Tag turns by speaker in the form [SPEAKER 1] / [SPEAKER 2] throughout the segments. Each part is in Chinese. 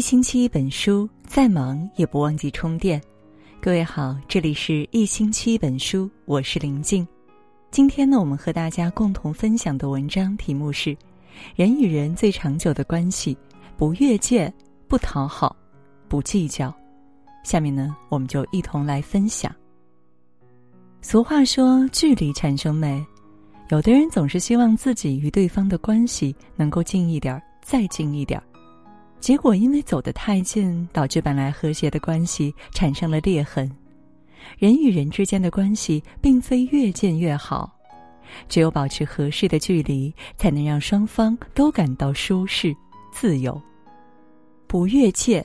[SPEAKER 1] 一星期一本书，再忙也不忘记充电。各位好，这里是一星期一本书，我是林静。今天呢，我们和大家共同分享的文章题目是：人与人最长久的关系，不越界，不讨好，不计较。下面呢，我们就一同来分享。俗话说，距离产生美。有的人总是希望自己与对方的关系能够近一点儿，再近一点儿。结果因为走得太近，导致本来和谐的关系产生了裂痕。人与人之间的关系并非越近越好，只有保持合适的距离，才能让双方都感到舒适、自由。不越界。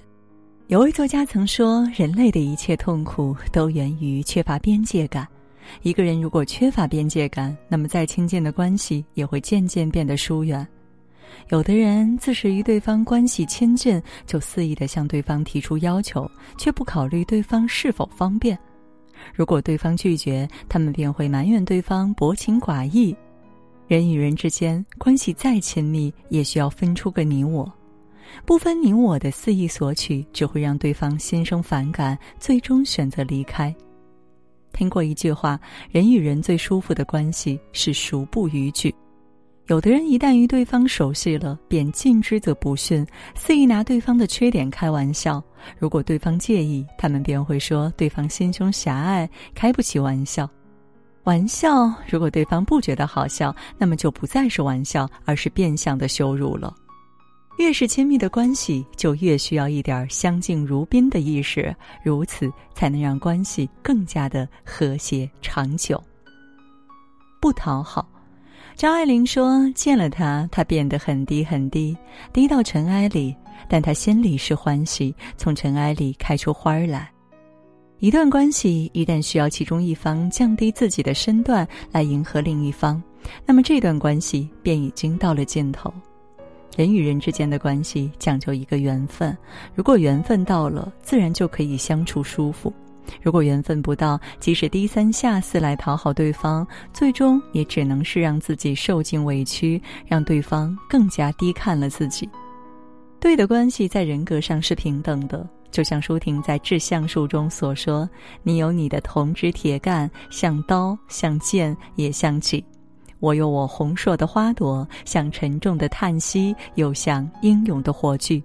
[SPEAKER 1] 有位作家曾说：“人类的一切痛苦都源于缺乏边界感。一个人如果缺乏边界感，那么再亲近的关系也会渐渐变得疏远。”有的人自始与对方关系亲近，就肆意的向对方提出要求，却不考虑对方是否方便。如果对方拒绝，他们便会埋怨对方薄情寡义。人与人之间关系再亲密，也需要分出个你我。不分你我的肆意索取，只会让对方心生反感，最终选择离开。听过一句话：人与人最舒服的关系是熟不逾矩。有的人一旦与对方熟悉了，便近之则不逊，肆意拿对方的缺点开玩笑。如果对方介意，他们便会说对方心胸狭隘，开不起玩笑。玩笑如果对方不觉得好笑，那么就不再是玩笑，而是变相的羞辱了。越是亲密的关系，就越需要一点相敬如宾的意识，如此才能让关系更加的和谐长久。不讨好。张爱玲说：“见了他，他变得很低很低，低到尘埃里，但他心里是欢喜，从尘埃里开出花儿来。一段关系一旦需要其中一方降低自己的身段来迎合另一方，那么这段关系便已经到了尽头。人与人之间的关系讲究一个缘分，如果缘分到了，自然就可以相处舒服。”如果缘分不到，即使低三下四来讨好对方，最终也只能是让自己受尽委屈，让对方更加低看了自己。对的关系在人格上是平等的，就像舒婷在《致橡树》中所说：“你有你的铜枝铁干，像刀，像剑，也像戟；我有我红硕的花朵，像沉重的叹息，又像英勇的火炬。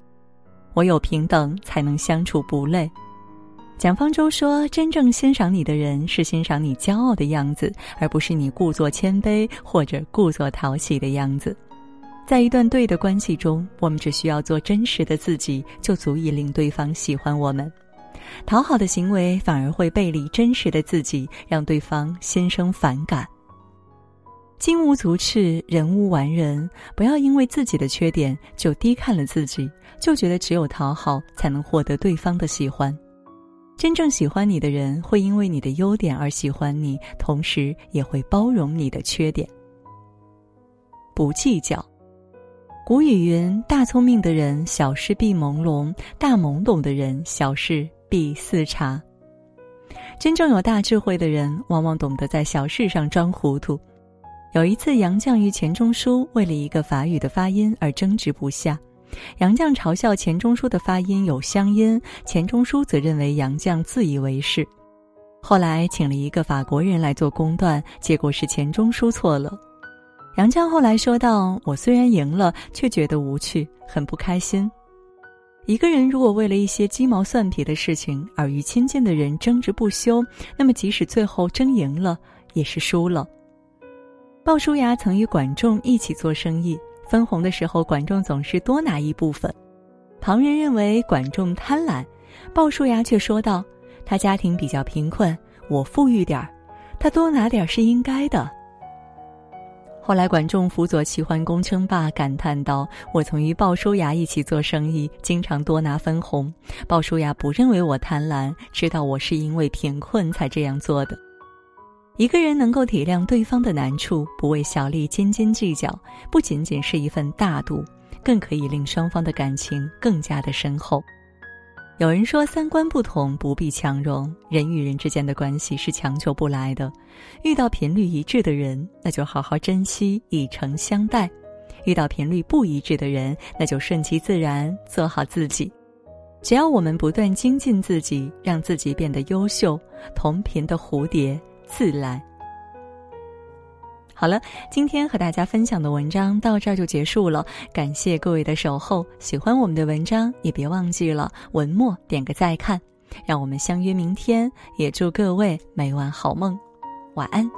[SPEAKER 1] 我有平等，才能相处不累。”蒋方舟说：“真正欣赏你的人，是欣赏你骄傲的样子，而不是你故作谦卑或者故作讨喜的样子。在一段对的关系中，我们只需要做真实的自己，就足以令对方喜欢我们。讨好的行为反而会背离真实的自己，让对方心生反感。金无足赤，人无完人。不要因为自己的缺点就低看了自己，就觉得只有讨好才能获得对方的喜欢。”真正喜欢你的人，会因为你的优点而喜欢你，同时也会包容你的缺点。不计较。古语云：“大聪明的人，小事必朦胧；大懵懂的人，小事必似察。”真正有大智慧的人，往往懂得在小事上装糊涂。有一次，杨绛与钱钟书为了一个法语的发音而争执不下。杨绛嘲笑钱钟书的发音有乡音，钱钟书则认为杨绛自以为是。后来请了一个法国人来做公断，结果是钱钟书错了。杨绛后来说道：“我虽然赢了，却觉得无趣，很不开心。”一个人如果为了一些鸡毛蒜皮的事情而与亲近的人争执不休，那么即使最后争赢了，也是输了。鲍叔牙曾与管仲一起做生意。分红的时候，管仲总是多拿一部分。旁人认为管仲贪婪，鲍叔牙却说道：“他家庭比较贫困，我富裕点儿，他多拿点是应该的。”后来管仲辅佐齐桓公称霸，感叹道：“我曾与鲍叔牙一起做生意，经常多拿分红。鲍叔牙不认为我贪婪，知道我是因为贫困才这样做的。”一个人能够体谅对方的难处，不为小利斤斤计较，不仅仅是一份大度，更可以令双方的感情更加的深厚。有人说，三观不同不必强融，人与人之间的关系是强求不来的。遇到频率一致的人，那就好好珍惜，以诚相待；遇到频率不一致的人，那就顺其自然，做好自己。只要我们不断精进自己，让自己变得优秀，同频的蝴蝶自来。好了，今天和大家分享的文章到这儿就结束了，感谢各位的守候。喜欢我们的文章，也别忘记了文末点个再看。让我们相约明天，也祝各位每晚好梦，晚安。